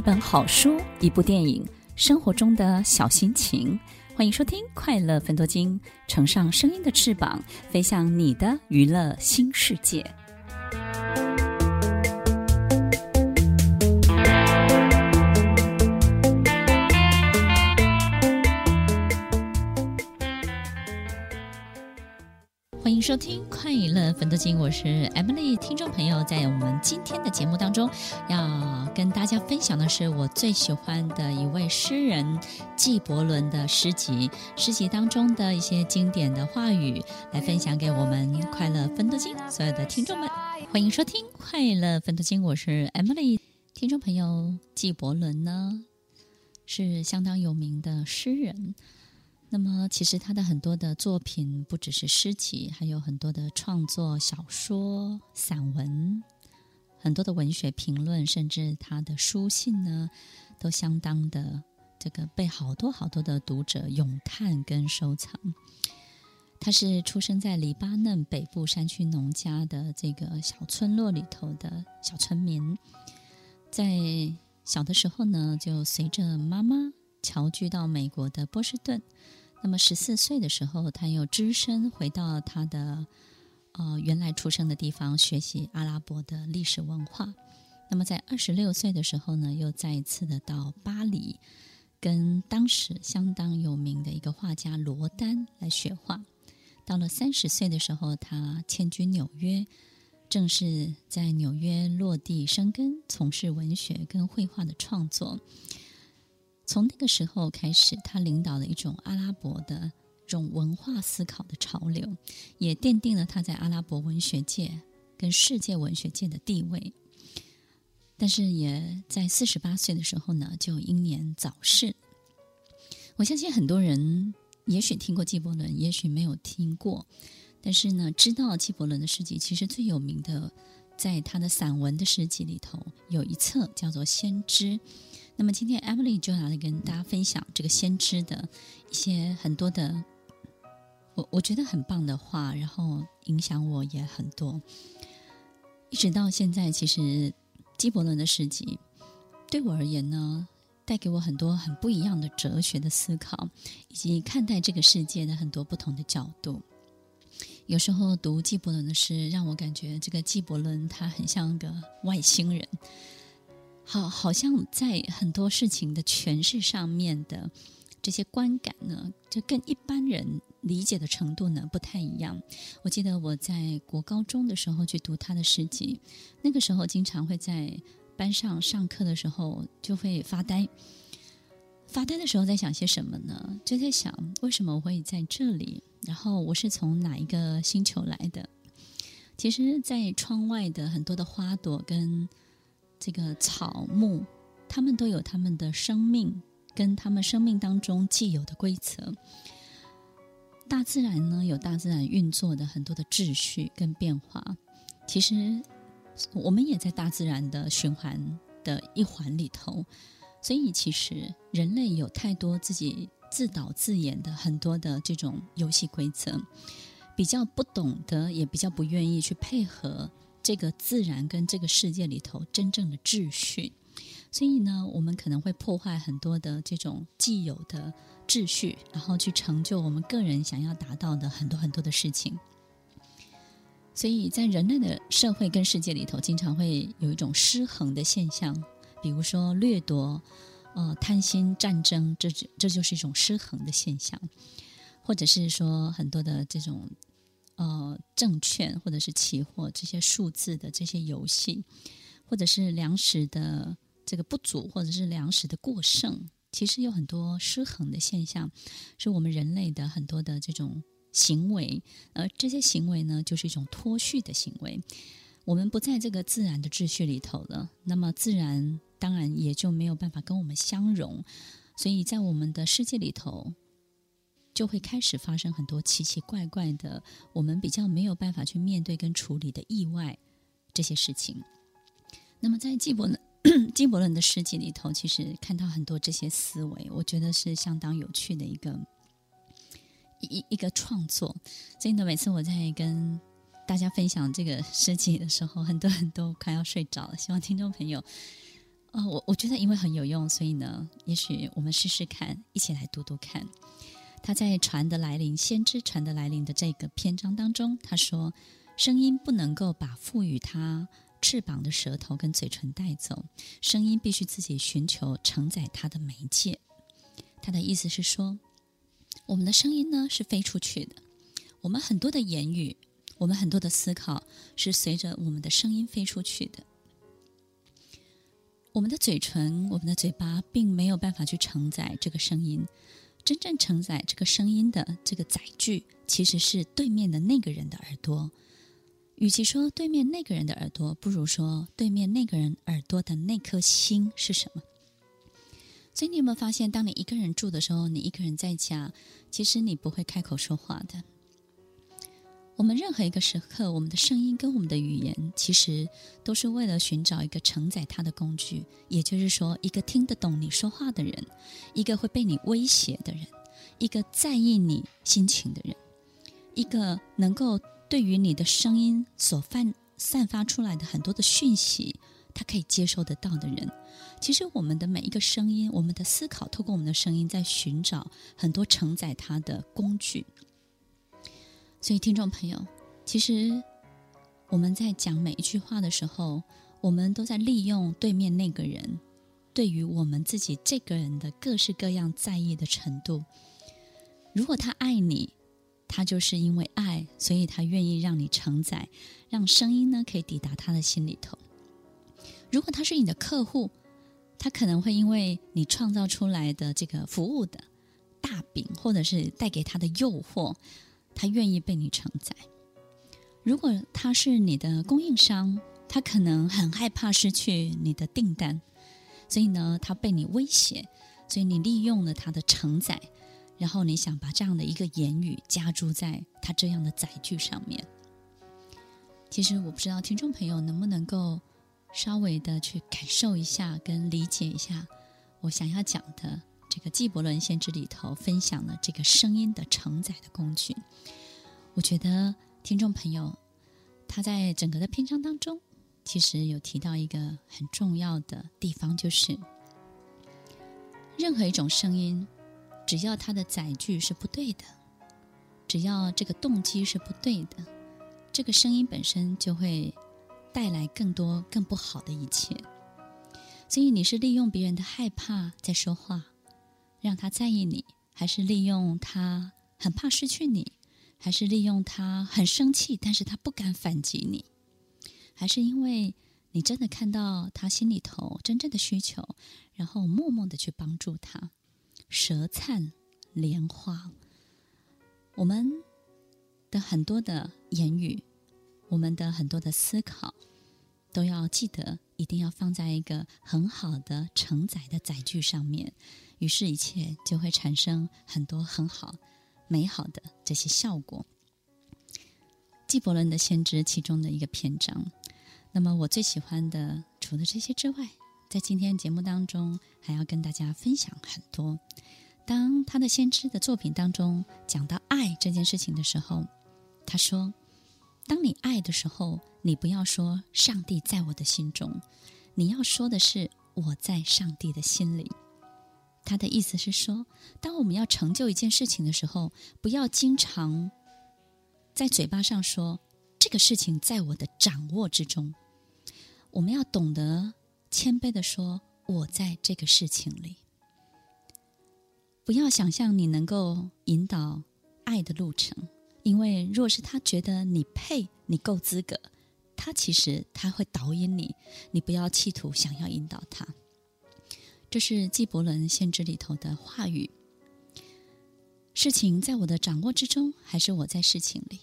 一本好书，一部电影，生活中的小心情。欢迎收听《快乐分多金》，乘上声音的翅膀，飞向你的娱乐新世界。收听快乐芬多精，我是 Emily。听众朋友，在我们今天的节目当中，要跟大家分享的是我最喜欢的一位诗人纪伯伦的诗集，诗集当中的一些经典的话语，来分享给我们快乐芬多精所有的听众们。欢迎收听快乐芬多精，我是 Emily。听众朋友，纪伯伦呢是相当有名的诗人。那么，其实他的很多的作品不只是诗集，还有很多的创作小说、散文，很多的文学评论，甚至他的书信呢，都相当的这个被好多好多的读者咏叹跟收藏。他是出生在黎巴嫩北部山区农家的这个小村落里头的小村民，在小的时候呢，就随着妈妈侨居到美国的波士顿。那么十四岁的时候，他又只身回到他的呃原来出生的地方，学习阿拉伯的历史文化。那么在二十六岁的时候呢，又再一次的到巴黎，跟当时相当有名的一个画家罗丹来学画。到了三十岁的时候，他迁居纽约，正式在纽约落地生根，从事文学跟绘画的创作。从那个时候开始，他领导了一种阿拉伯的这种文化思考的潮流，也奠定了他在阿拉伯文学界跟世界文学界的地位。但是，也在四十八岁的时候呢，就英年早逝。我相信很多人也许听过纪伯伦，也许没有听过，但是呢，知道纪伯伦的诗集，其实最有名的，在他的散文的诗集里头，有一册叫做《先知》。那么今天 Emily 就拿来跟大家分享这个先知的一些很多的，我我觉得很棒的话，然后影响我也很多。一直到现在，其实纪伯伦的诗集对我而言呢，带给我很多很不一样的哲学的思考，以及看待这个世界的很多不同的角度。有时候读纪伯伦的诗，让我感觉这个纪伯伦他很像个外星人。好，好像在很多事情的诠释上面的这些观感呢，就跟一般人理解的程度呢不太一样。我记得我在国高中的时候去读他的诗集，那个时候经常会在班上上课的时候就会发呆。发呆的时候在想些什么呢？就在想为什么我会在这里，然后我是从哪一个星球来的？其实，在窗外的很多的花朵跟这个草木，他们都有他们的生命，跟他们生命当中既有的规则。大自然呢，有大自然运作的很多的秩序跟变化。其实，我们也在大自然的循环的一环里头。所以，其实人类有太多自己自导自演的很多的这种游戏规则，比较不懂得，也比较不愿意去配合。这个自然跟这个世界里头真正的秩序，所以呢，我们可能会破坏很多的这种既有的秩序，然后去成就我们个人想要达到的很多很多的事情。所以在人类的社会跟世界里头，经常会有一种失衡的现象，比如说掠夺、呃贪心、战争，这这就是一种失衡的现象，或者是说很多的这种。呃，证券或者是期货这些数字的这些游戏，或者是粮食的这个不足，或者是粮食的过剩，其实有很多失衡的现象，是我们人类的很多的这种行为，而这些行为呢，就是一种脱序的行为。我们不在这个自然的秩序里头了，那么自然当然也就没有办法跟我们相融，所以在我们的世界里头。就会开始发生很多奇奇怪怪的，我们比较没有办法去面对跟处理的意外这些事情。那么在纪伯伦 纪伯伦的诗集里头，其实看到很多这些思维，我觉得是相当有趣的一个一一个创作。所以呢，每次我在跟大家分享这个诗集的时候，很多人都快要睡着了。希望听众朋友，呃，我我觉得因为很有用，所以呢，也许我们试试看，一起来读读看。他在船的来临，先知船的来临的这个篇章当中，他说：“声音不能够把赋予他翅膀的舌头跟嘴唇带走，声音必须自己寻求承载它的媒介。”他的意思是说，我们的声音呢是飞出去的，我们很多的言语，我们很多的思考是随着我们的声音飞出去的。我们的嘴唇、我们的嘴巴，并没有办法去承载这个声音。真正承载这个声音的这个载具，其实是对面的那个人的耳朵。与其说对面那个人的耳朵，不如说对面那个人耳朵的那颗心是什么？所以你有没有发现，当你一个人住的时候，你一个人在家，其实你不会开口说话的。我们任何一个时刻，我们的声音跟我们的语言，其实都是为了寻找一个承载它的工具。也就是说，一个听得懂你说话的人，一个会被你威胁的人，一个在意你心情的人，一个能够对于你的声音所散散发出来的很多的讯息，他可以接受得到的人。其实，我们的每一个声音，我们的思考，透过我们的声音，在寻找很多承载它的工具。所以，听众朋友，其实我们在讲每一句话的时候，我们都在利用对面那个人对于我们自己这个人的各式各样在意的程度。如果他爱你，他就是因为爱，所以他愿意让你承载，让声音呢可以抵达他的心里头。如果他是你的客户，他可能会因为你创造出来的这个服务的大饼，或者是带给他的诱惑。他愿意被你承载。如果他是你的供应商，他可能很害怕失去你的订单，所以呢，他被你威胁，所以你利用了他的承载，然后你想把这样的一个言语加注在他这样的载具上面。其实我不知道听众朋友能不能够稍微的去感受一下，跟理解一下我想要讲的。这个纪伯伦先知里头分享了这个声音的承载的工具，我觉得听众朋友他在整个的篇章当中，其实有提到一个很重要的地方，就是任何一种声音，只要它的载具是不对的，只要这个动机是不对的，这个声音本身就会带来更多更不好的一切。所以你是利用别人的害怕在说话。让他在意你，还是利用他很怕失去你，还是利用他很生气，但是他不敢反击你，还是因为你真的看到他心里头真正的需求，然后默默的去帮助他。舌灿莲花，我们的很多的言语，我们的很多的思考，都要记得，一定要放在一个很好的承载的载具上面。于是，一切就会产生很多很好、美好的这些效果。纪伯伦的先知其中的一个篇章。那么，我最喜欢的，除了这些之外，在今天节目当中，还要跟大家分享很多。当他的先知的作品当中讲到爱这件事情的时候，他说：“当你爱的时候，你不要说上帝在我的心中，你要说的是我在上帝的心里。”他的意思是说，当我们要成就一件事情的时候，不要经常在嘴巴上说这个事情在我的掌握之中。我们要懂得谦卑的说，我在这个事情里。不要想象你能够引导爱的路程，因为若是他觉得你配，你够资格，他其实他会导引你。你不要企图想要引导他。这是纪伯伦先知里头的话语。事情在我的掌握之中，还是我在事情里？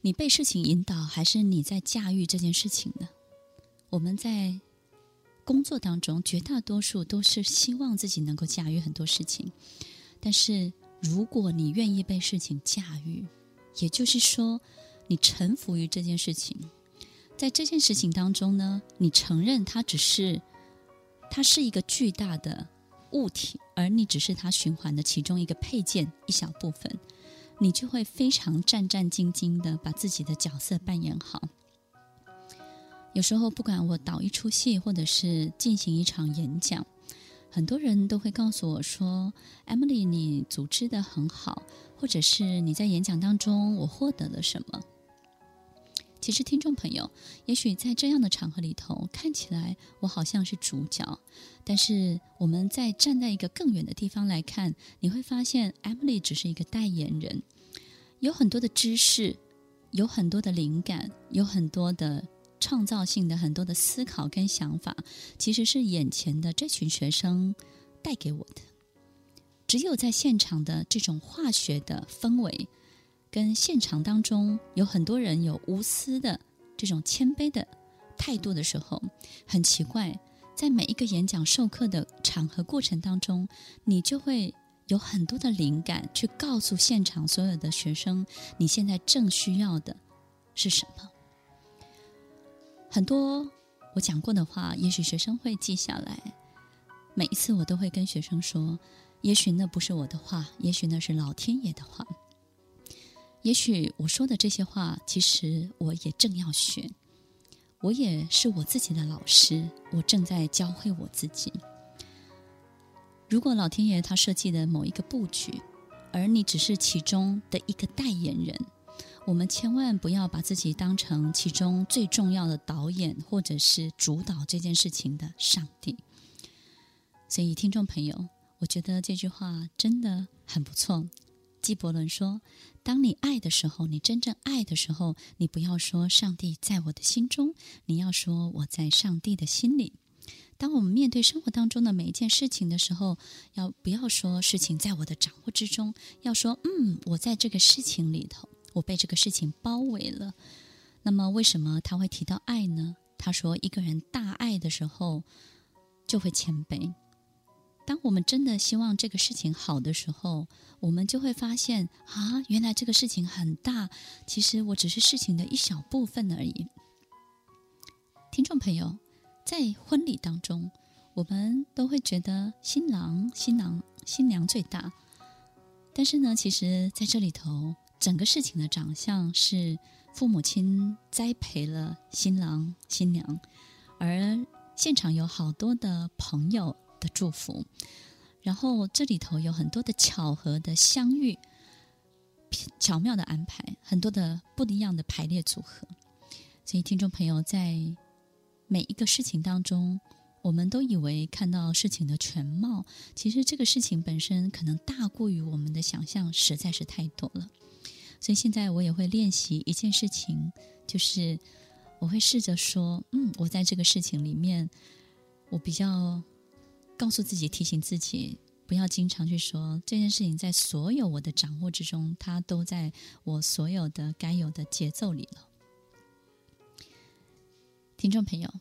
你被事情引导，还是你在驾驭这件事情呢？我们在工作当中，绝大多数都是希望自己能够驾驭很多事情。但是，如果你愿意被事情驾驭，也就是说，你臣服于这件事情，在这件事情当中呢，你承认它只是。它是一个巨大的物体，而你只是它循环的其中一个配件，一小部分，你就会非常战战兢兢的把自己的角色扮演好。有时候，不管我导一出戏，或者是进行一场演讲，很多人都会告诉我说：“Emily，你组织的很好，或者是你在演讲当中，我获得了什么？”其实，听众朋友，也许在这样的场合里头，看起来我好像是主角，但是我们在站在一个更远的地方来看，你会发现，Emily 只是一个代言人，有很多的知识，有很多的灵感，有很多的。创造性的很多的思考跟想法，其实是眼前的这群学生带给我的。只有在现场的这种化学的氛围，跟现场当中有很多人有无私的这种谦卑的态度的时候，很奇怪，在每一个演讲授课的场合过程当中，你就会有很多的灵感，去告诉现场所有的学生，你现在正需要的是什么。很多我讲过的话，也许学生会记下来。每一次我都会跟学生说：也许那不是我的话，也许那是老天爷的话。也许我说的这些话，其实我也正要学。我也是我自己的老师，我正在教会我自己。如果老天爷他设计的某一个布局，而你只是其中的一个代言人。我们千万不要把自己当成其中最重要的导演，或者是主导这件事情的上帝。所以，听众朋友，我觉得这句话真的很不错。纪伯伦说：“当你爱的时候，你真正爱的时候，你不要说上帝在我的心中，你要说我在上帝的心里。当我们面对生活当中的每一件事情的时候，要不要说事情在我的掌握之中？要说，嗯，我在这个事情里头。”我被这个事情包围了，那么为什么他会提到爱呢？他说，一个人大爱的时候就会谦卑。当我们真的希望这个事情好的时候，我们就会发现啊，原来这个事情很大，其实我只是事情的一小部分而已。听众朋友，在婚礼当中，我们都会觉得新郎、新郎、新娘最大，但是呢，其实在这里头。整个事情的长相是父母亲栽培了新郎新娘，而现场有好多的朋友的祝福，然后这里头有很多的巧合的相遇，巧妙的安排，很多的不一样的排列组合。所以听众朋友在每一个事情当中，我们都以为看到事情的全貌，其实这个事情本身可能大过于我们的想象，实在是太多了。所以现在我也会练习一件事情，就是我会试着说，嗯，我在这个事情里面，我比较告诉自己、提醒自己，不要经常去说这件事情在所有我的掌握之中，它都在我所有的该有的节奏里了。听众朋友，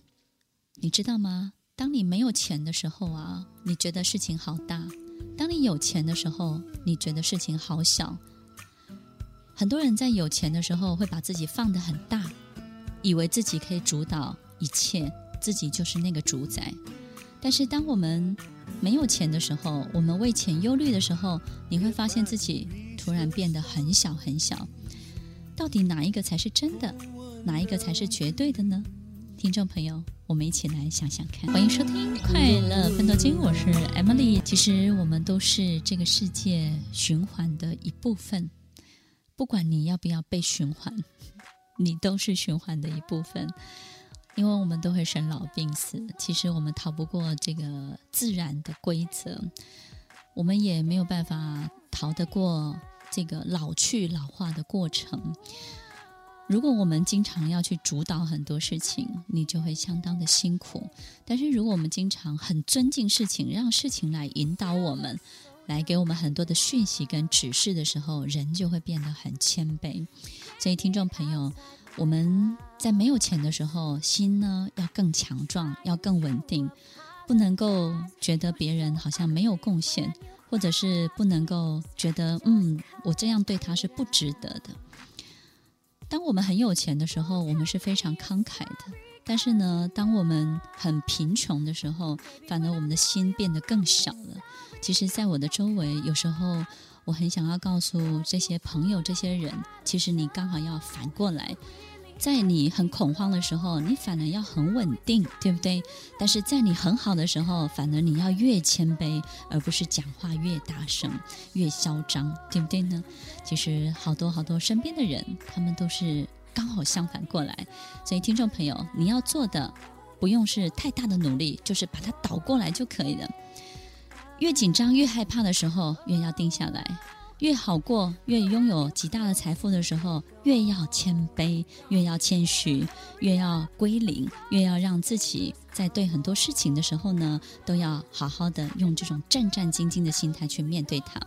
你知道吗？当你没有钱的时候啊，你觉得事情好大；当你有钱的时候，你觉得事情好小。很多人在有钱的时候会把自己放得很大，以为自己可以主导一切，自己就是那个主宰。但是当我们没有钱的时候，我们为钱忧虑的时候，你会发现自己突然变得很小很小。到底哪一个才是真的？哪一个才是绝对的呢？听众朋友，我们一起来想想看。欢迎收听《快乐奋斗经》，我是 Emily。其实我们都是这个世界循环的一部分。不管你要不要被循环，你都是循环的一部分，因为我们都会生老病死。其实我们逃不过这个自然的规则，我们也没有办法逃得过这个老去老化的过程。如果我们经常要去主导很多事情，你就会相当的辛苦。但是如果我们经常很尊敬事情，让事情来引导我们。来给我们很多的讯息跟指示的时候，人就会变得很谦卑。所以，听众朋友，我们在没有钱的时候，心呢要更强壮，要更稳定，不能够觉得别人好像没有贡献，或者是不能够觉得嗯，我这样对他是不值得的。当我们很有钱的时候，我们是非常慷慨的；但是呢，当我们很贫穷的时候，反而我们的心变得更小了。其实，在我的周围，有时候我很想要告诉这些朋友、这些人，其实你刚好要反过来，在你很恐慌的时候，你反而要很稳定，对不对？但是在你很好的时候，反而你要越谦卑，而不是讲话越大声、越嚣张，对不对呢？其实好多好多身边的人，他们都是刚好相反过来。所以听众朋友，你要做的不用是太大的努力，就是把它倒过来就可以了。越紧张、越害怕的时候，越要定下来。越好过，越拥有极大的财富的时候，越要谦卑，越要谦虚，越要归零，越要让自己在对很多事情的时候呢，都要好好的用这种战战兢兢的心态去面对它。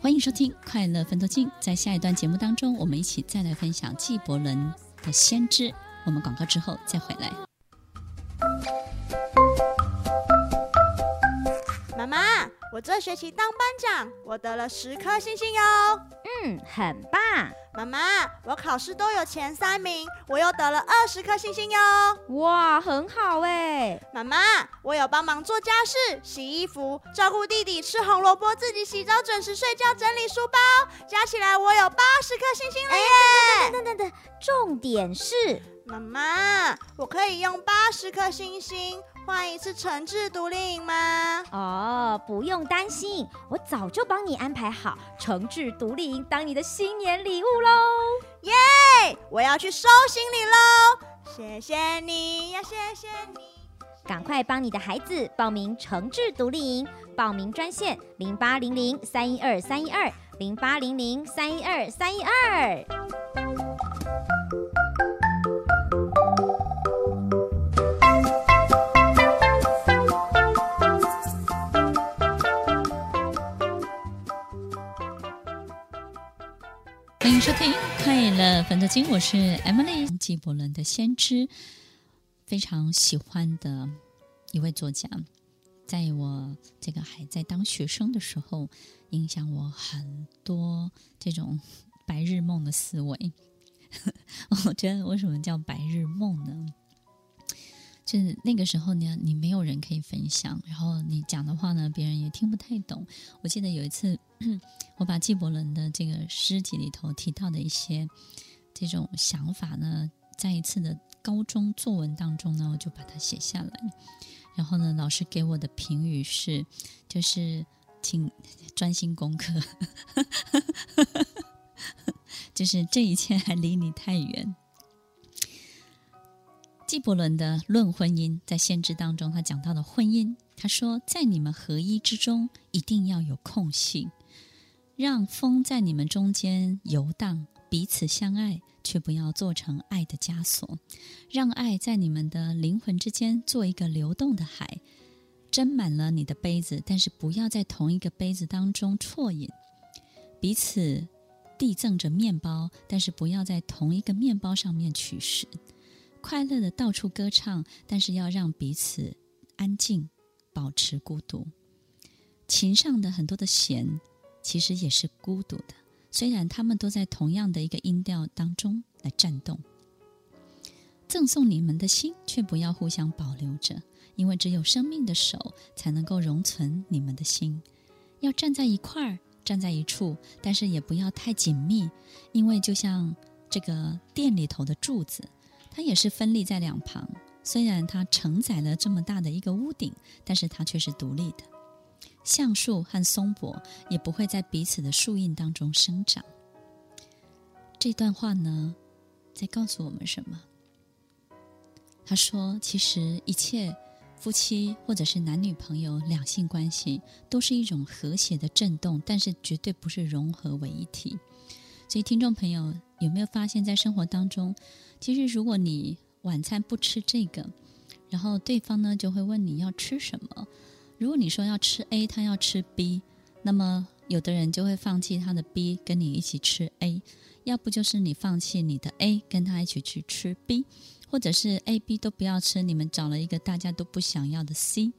欢迎收听《快乐分头金》，在下一段节目当中，我们一起再来分享纪伯伦的《先知》。我们广告之后再回来。我这学期当班长，我得了十颗星星哟。嗯，很棒。妈妈，我考试都有前三名，我又得了二十颗星星哟。哇，很好哎。妈妈，我有帮忙做家事、洗衣服、照顾弟弟、吃红萝卜、自己洗澡、准时睡觉、整理书包，加起来我有八十颗星星了耶。等等等等，重点是，妈妈，我可以用八十颗星星。换一次诚挚独立营吗？哦，不用担心，我早就帮你安排好诚挚独立营当你的新年礼物喽！耶，yeah! 我要去收行李喽！谢谢你呀，谢谢你！赶快帮你的孩子报名诚挚独立营，报名专线零八零零三一二三一二零八零零三一二三一二。收听《快乐分多金》，我是 Emily，纪伯伦的先知，非常喜欢的一位作家，在我这个还在当学生的时候，影响我很多这种白日梦的思维。我觉得为什么叫白日梦呢？就是那个时候呢，你没有人可以分享，然后你讲的话呢，别人也听不太懂。我记得有一次，我把纪伯伦的这个诗集里头提到的一些这种想法呢，在一次的高中作文当中呢，我就把它写下来。然后呢，老师给我的评语是，就是请专心功课，就是这一切还离你太远。纪伯伦的《论婚姻》在先知当中，他讲到的婚姻。他说，在你们合一之中，一定要有空隙，让风在你们中间游荡，彼此相爱，却不要做成爱的枷锁。让爱在你们的灵魂之间做一个流动的海，斟满了你的杯子，但是不要在同一个杯子当中啜饮。彼此递赠着面包，但是不要在同一个面包上面取食。快乐的到处歌唱，但是要让彼此安静，保持孤独。琴上的很多的弦，其实也是孤独的，虽然他们都在同样的一个音调当中来颤动。赠送你们的心，却不要互相保留着，因为只有生命的手才能够容存你们的心。要站在一块儿，站在一处，但是也不要太紧密，因为就像这个店里头的柱子。它也是分立在两旁，虽然它承载了这么大的一个屋顶，但是它却是独立的。橡树和松柏也不会在彼此的树荫当中生长。这段话呢，在告诉我们什么？他说，其实一切夫妻或者是男女朋友两性关系，都是一种和谐的震动，但是绝对不是融合为一体。所以，听众朋友有没有发现，在生活当中，其实如果你晚餐不吃这个，然后对方呢就会问你要吃什么。如果你说要吃 A，他要吃 B，那么有的人就会放弃他的 B，跟你一起吃 A；要不就是你放弃你的 A，跟他一起去吃 B，或者是 A、B 都不要吃，你们找了一个大家都不想要的 C。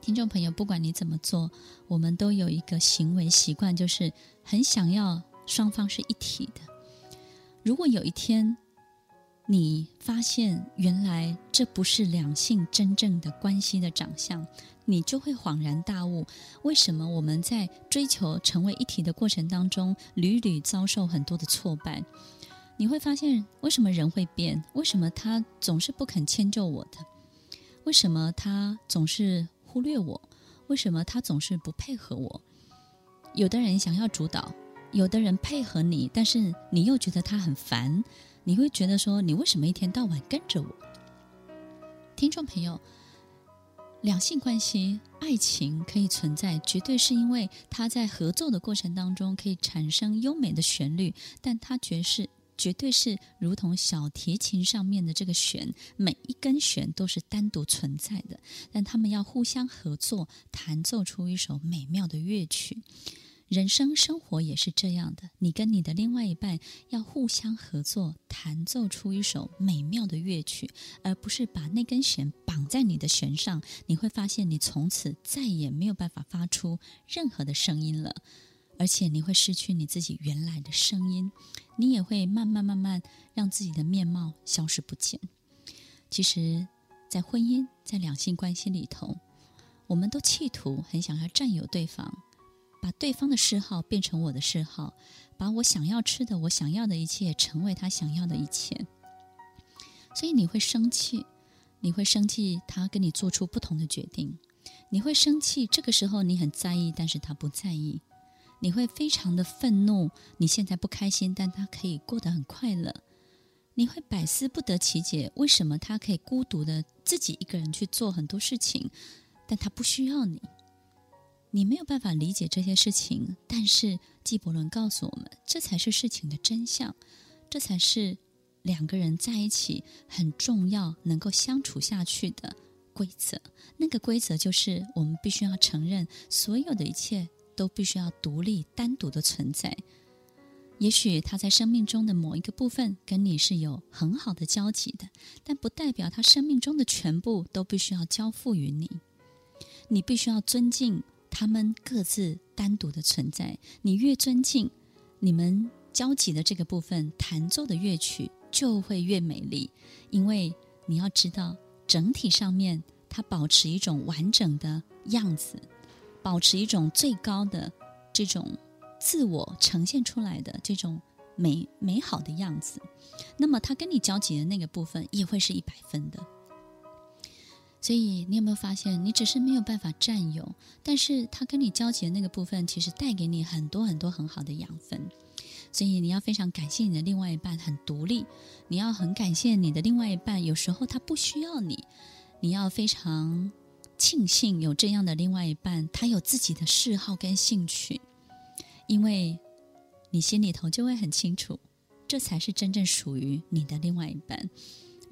听众朋友，不管你怎么做，我们都有一个行为习惯，就是很想要。双方是一体的。如果有一天你发现原来这不是两性真正的关系的长相，你就会恍然大悟：为什么我们在追求成为一体的过程当中，屡屡遭受很多的挫败？你会发现为什么人会变？为什么他总是不肯迁就我的？为什么他总是忽略我？为什么他总是不配合我？有的人想要主导，有的人配合你，但是你又觉得他很烦。你会觉得说，你为什么一天到晚跟着我？听众朋友，两性关系、爱情可以存在，绝对是因为它在合作的过程当中可以产生优美的旋律，但它绝是。绝对是如同小提琴上面的这个弦，每一根弦都是单独存在的，但他们要互相合作，弹奏出一首美妙的乐曲。人生生活也是这样的，你跟你的另外一半要互相合作，弹奏出一首美妙的乐曲，而不是把那根弦绑在你的弦上。你会发现，你从此再也没有办法发出任何的声音了。而且你会失去你自己原来的声音，你也会慢慢慢慢让自己的面貌消失不见。其实，在婚姻、在两性关系里头，我们都企图很想要占有对方，把对方的嗜好变成我的嗜好，把我想要吃的、我想要的一切成为他想要的一切。所以你会生气，你会生气他跟你做出不同的决定，你会生气。这个时候你很在意，但是他不在意。你会非常的愤怒，你现在不开心，但他可以过得很快乐。你会百思不得其解，为什么他可以孤独的自己一个人去做很多事情，但他不需要你。你没有办法理解这些事情，但是纪伯伦告诉我们，这才是事情的真相，这才是两个人在一起很重要、能够相处下去的规则。那个规则就是，我们必须要承认所有的一切。都必须要独立单独的存在。也许他在生命中的某一个部分跟你是有很好的交集的，但不代表他生命中的全部都必须要交付于你。你必须要尊敬他们各自单独的存在。你越尊敬，你们交集的这个部分弹奏的乐曲就会越美丽。因为你要知道，整体上面它保持一种完整的样子。保持一种最高的这种自我呈现出来的这种美美好的样子，那么他跟你交集的那个部分也会是一百分的。所以你有没有发现，你只是没有办法占有，但是他跟你交集的那个部分，其实带给你很多很多很好的养分。所以你要非常感谢你的另外一半很独立，你要很感谢你的另外一半，有时候他不需要你，你要非常。庆幸有这样的另外一半，他有自己的嗜好跟兴趣，因为你心里头就会很清楚，这才是真正属于你的另外一半，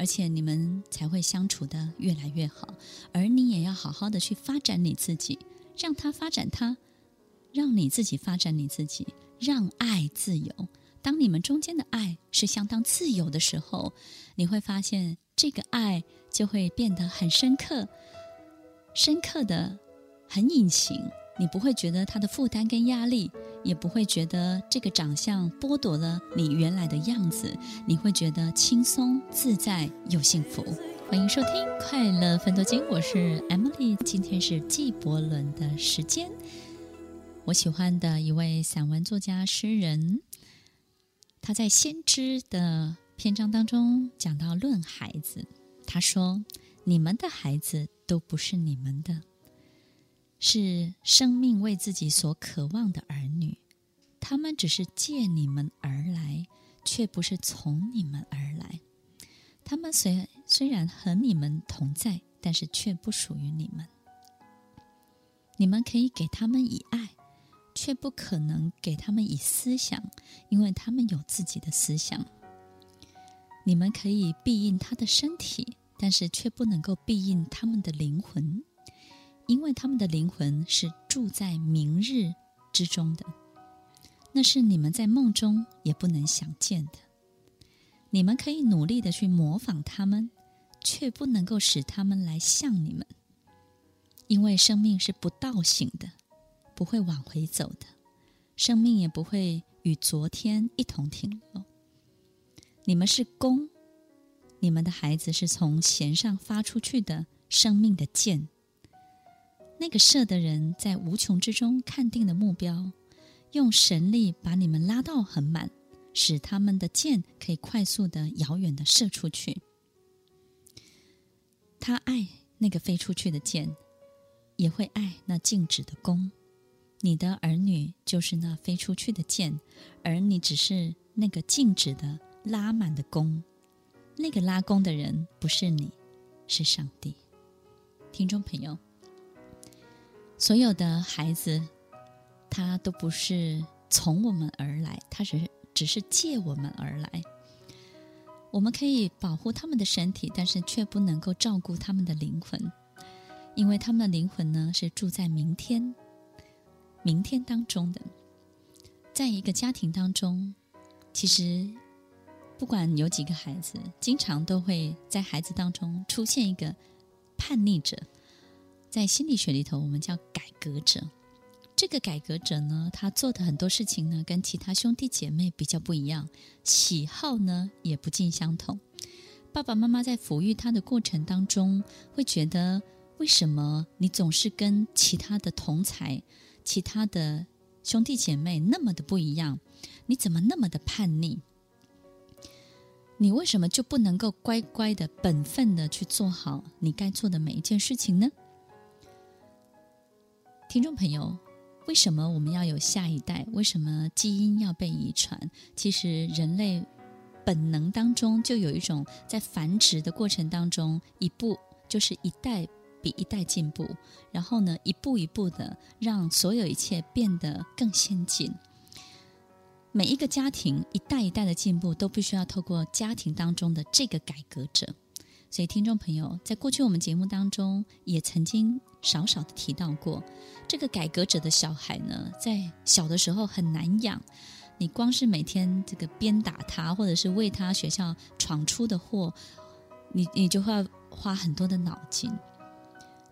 而且你们才会相处的越来越好。而你也要好好的去发展你自己，让他发展他，让你自己发展你自己，让爱自由。当你们中间的爱是相当自由的时候，你会发现这个爱就会变得很深刻。深刻的，很隐形，你不会觉得他的负担跟压力，也不会觉得这个长相剥夺了你原来的样子，你会觉得轻松自在又幸福。欢迎收听《快乐分多金》，我是 Emily，今天是纪伯伦的时间。我喜欢的一位散文作家诗人，他在《先知》的篇章当中讲到论孩子，他说：“你们的孩子。”都不是你们的，是生命为自己所渴望的儿女，他们只是借你们而来，却不是从你们而来。他们虽虽然和你们同在，但是却不属于你们。你们可以给他们以爱，却不可能给他们以思想，因为他们有自己的思想。你们可以庇应他的身体。但是却不能够庇应他们的灵魂，因为他们的灵魂是住在明日之中的，那是你们在梦中也不能想见的。你们可以努力的去模仿他们，却不能够使他们来像你们，因为生命是不倒行的，不会往回走的，生命也不会与昨天一同停留。你们是弓。你们的孩子是从弦上发出去的生命的箭，那个射的人在无穷之中看定的目标，用神力把你们拉到很满，使他们的箭可以快速的、遥远的射出去。他爱那个飞出去的箭，也会爱那静止的弓。你的儿女就是那飞出去的箭，而你只是那个静止的拉满的弓。那个拉弓的人不是你，是上帝。听众朋友，所有的孩子，他都不是从我们而来，他是只是借我们而来。我们可以保护他们的身体，但是却不能够照顾他们的灵魂，因为他们的灵魂呢，是住在明天、明天当中的。在一个家庭当中，其实不管有几个孩子，经常都会在孩子当中出现一个叛逆者，在心理学里头，我们叫改革者。这个改革者呢，他做的很多事情呢，跟其他兄弟姐妹比较不一样，喜好呢也不尽相同。爸爸妈妈在抚育他的过程当中，会觉得为什么你总是跟其他的同才、其他的兄弟姐妹那么的不一样？你怎么那么的叛逆？你为什么就不能够乖乖的、本分的去做好你该做的每一件事情呢？听众朋友。为什么我们要有下一代？为什么基因要被遗传？其实人类本能当中就有一种在繁殖的过程当中，一步就是一代比一代进步，然后呢，一步一步的让所有一切变得更先进。每一个家庭一代一代的进步，都必须要透过家庭当中的这个改革者。所以，听众朋友，在过去我们节目当中也曾经少少的提到过，这个改革者的小孩呢，在小的时候很难养。你光是每天这个鞭打他，或者是为他学校闯出的祸，你你就会花很多的脑筋。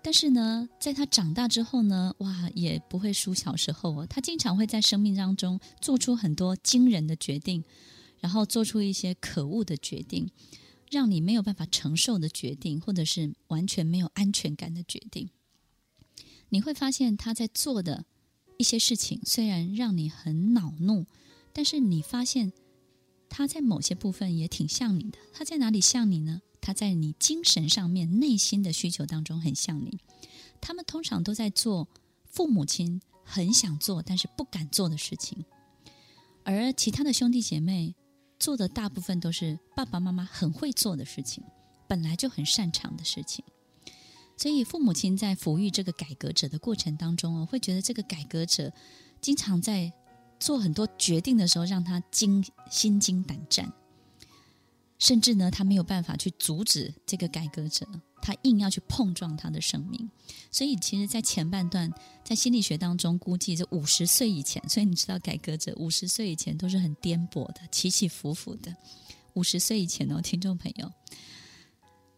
但是呢，在他长大之后呢，哇，也不会输小时候哦。他经常会在生命当中做出很多惊人的决定，然后做出一些可恶的决定。让你没有办法承受的决定，或者是完全没有安全感的决定，你会发现他在做的一些事情，虽然让你很恼怒，但是你发现他在某些部分也挺像你的。他在哪里像你呢？他在你精神上面、内心的需求当中很像你。他们通常都在做父母亲很想做但是不敢做的事情，而其他的兄弟姐妹。做的大部分都是爸爸妈妈很会做的事情，本来就很擅长的事情，所以父母亲在抚育这个改革者的过程当中哦，会觉得这个改革者经常在做很多决定的时候让他惊心惊胆战，甚至呢，他没有办法去阻止这个改革者。他硬要去碰撞他的生命，所以其实，在前半段，在心理学当中估计，这五十岁以前，所以你知道，改革者五十岁以前都是很颠簸的，起起伏伏的。五十岁以前哦，听众朋友，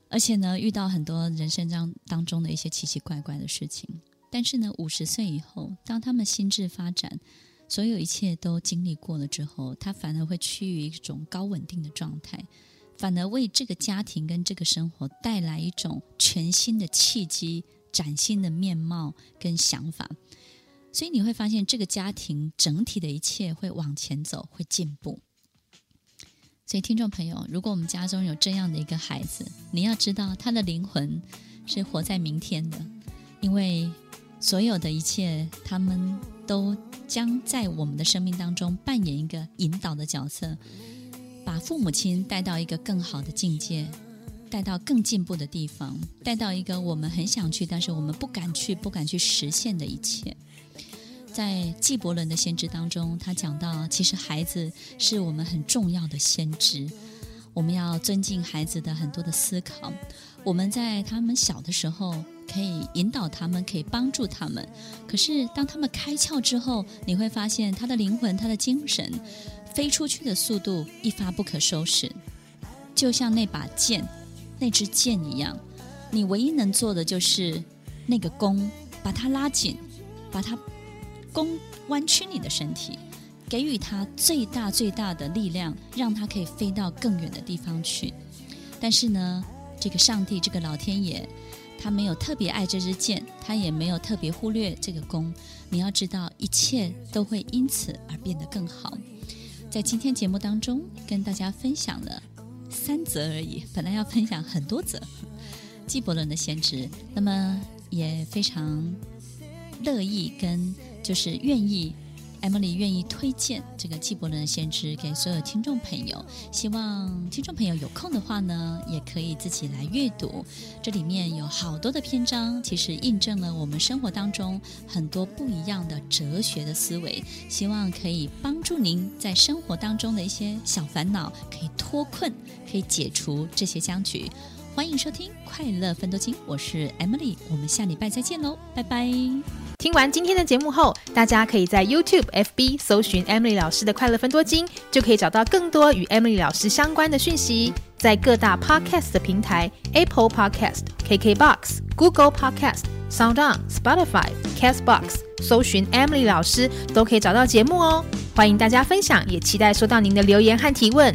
而且呢，遇到很多人生当当中的一些奇奇怪怪的事情。但是呢，五十岁以后，当他们心智发展，所有一切都经历过了之后，他反而会趋于一种高稳定的状态。反而为这个家庭跟这个生活带来一种全新的契机、崭新的面貌跟想法，所以你会发现这个家庭整体的一切会往前走，会进步。所以听众朋友，如果我们家中有这样的一个孩子，你要知道他的灵魂是活在明天的，因为所有的一切，他们都将在我们的生命当中扮演一个引导的角色。把父母亲带到一个更好的境界，带到更进步的地方，带到一个我们很想去，但是我们不敢去、不敢去实现的一切。在纪伯伦的先知当中，他讲到，其实孩子是我们很重要的先知，我们要尊敬孩子的很多的思考。我们在他们小的时候可以引导他们，可以帮助他们。可是当他们开窍之后，你会发现他的灵魂、他的精神。飞出去的速度一发不可收拾，就像那把剑、那支箭一样。你唯一能做的就是那个弓，把它拉紧，把它弓弯曲你的身体，给予它最大最大的力量，让它可以飞到更远的地方去。但是呢，这个上帝，这个老天爷，他没有特别爱这支箭，他也没有特别忽略这个弓。你要知道，一切都会因此而变得更好。在今天节目当中跟大家分享了三则而已，本来要分享很多则。纪伯伦的先知，那么也非常乐意跟就是愿意。Emily 愿意推荐这个纪伯伦的先知给所有听众朋友，希望听众朋友有空的话呢，也可以自己来阅读。这里面有好多的篇章，其实印证了我们生活当中很多不一样的哲学的思维，希望可以帮助您在生活当中的一些小烦恼可以脱困，可以解除这些僵局。欢迎收听《快乐分多金》，我是 Emily，我们下礼拜再见喽，拜拜。听完今天的节目后，大家可以在 YouTube、FB 搜寻 Emily 老师的快乐分多金，就可以找到更多与 Emily 老师相关的讯息。在各大 Podcast 的平台，Apple Podcast、KKBox、Google Podcast、SoundOn、Spotify、Castbox 搜寻 Emily 老师，都可以找到节目哦。欢迎大家分享，也期待收到您的留言和提问。